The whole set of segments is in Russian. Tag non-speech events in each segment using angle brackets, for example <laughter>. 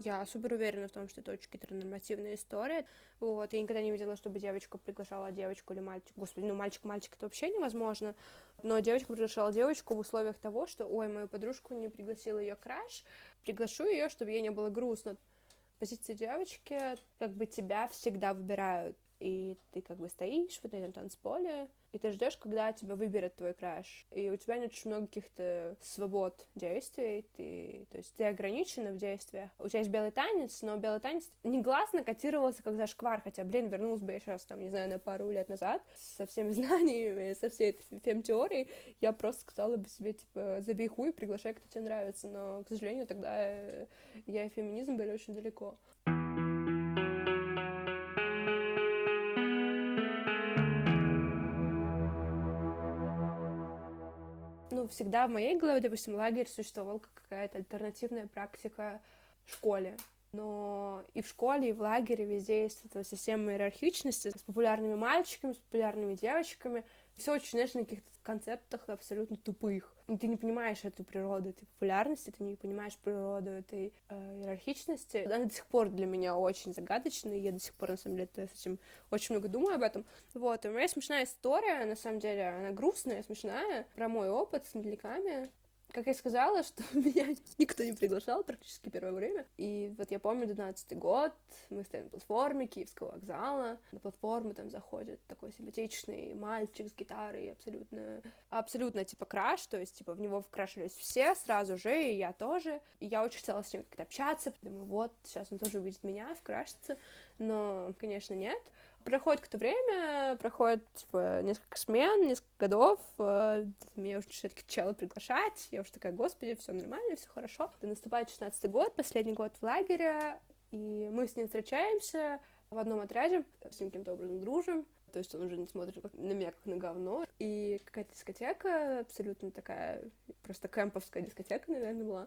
Я супер уверена в том, что это очень гетеронормативная история. Вот, я никогда не видела, чтобы девочка приглашала девочку или мальчик. Господи, ну мальчик-мальчик это вообще невозможно. Но девочка приглашала девочку в условиях того, что, ой, мою подружку не пригласила ее краш, приглашу ее, чтобы ей не было грустно. Позиция девочки, как бы тебя всегда выбирают и ты как бы стоишь в этом танцполе, и ты ждешь, когда тебя выберет твой краш. И у тебя нет очень много каких-то свобод действий, ты, то есть ты ограничена в действиях. У тебя есть белый танец, но белый танец негласно котировался как зашквар, хотя, блин, вернулась бы я сейчас, там, не знаю, на пару лет назад со всеми <laughs> знаниями, со всей этой фем-теорией, я просто сказала бы себе, типа, забей хуй, приглашай, кто тебе нравится, но, к сожалению, тогда я и феминизм были очень далеко. Всегда в моей голове, допустим, лагерь существовал как какая-то альтернативная практика в школе. Но и в школе, и в лагере везде есть эта система иерархичности с популярными мальчиками, с популярными девочками. Все очень, знаешь, на каких-то концептах абсолютно тупых. И ты не понимаешь эту природу этой популярности, ты не понимаешь природу этой э, иерархичности. Она до сих пор для меня очень загадочна, и я до сих пор, на самом деле, с этим очень много думаю об этом. Вот, и у меня смешная история, на самом деле, она грустная, смешная, про мой опыт с медляками как я сказала, <laughs> что меня никто не приглашал практически первое время. И вот я помню, 12 год, мы стоим на платформе Киевского вокзала. На платформу там заходит такой симпатичный мальчик с гитарой, абсолютно, абсолютно типа краш, то есть типа в него вкрашивались все сразу же, и я тоже. И я очень хотела с ним как-то общаться, думаю, вот, сейчас он тоже увидит меня, вкрашится. Но, конечно, нет. Проходит какое-то время, проходит, типа, несколько смен, несколько годов, э, меня уже начинает чело приглашать, я уже такая, господи, все нормально, все хорошо. И наступает 16 год, последний год в лагере, и мы с ним встречаемся в одном отряде, с ним каким-то образом дружим, то есть он уже не смотрит на меня как на говно. И какая-то дискотека, абсолютно такая, просто кемповская дискотека, наверное, была.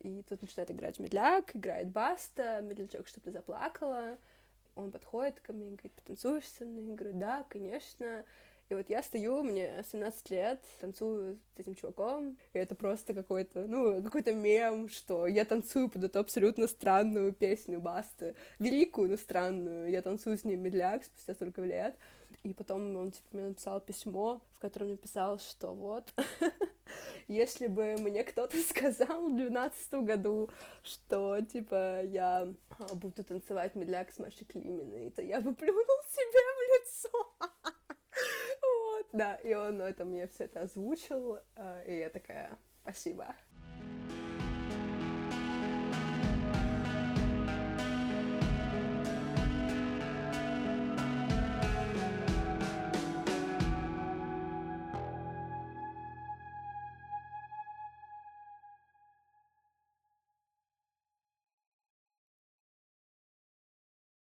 И тут начинает играть медляк, играет баста, медлячок что-то заплакала он подходит ко мне и говорит, потанцуешь со мной? Я говорю, да, конечно. И вот я стою, мне 17 лет, танцую с этим чуваком, и это просто какой-то, ну, какой-то мем, что я танцую под эту абсолютно странную песню Басты, великую, но странную. Я танцую с ним медляк спустя столько лет. И потом он, типа, мне написал письмо, в котором написал, что вот, <laughs> если бы мне кто-то <laughs> сказал в двенадцатом году, что, типа, я а, буду танцевать медляк с Машей Климиной, то я бы плюнул себе в лицо. <laughs> Вот, да, и он это мне все это озвучил, а, и я такая, спасибо.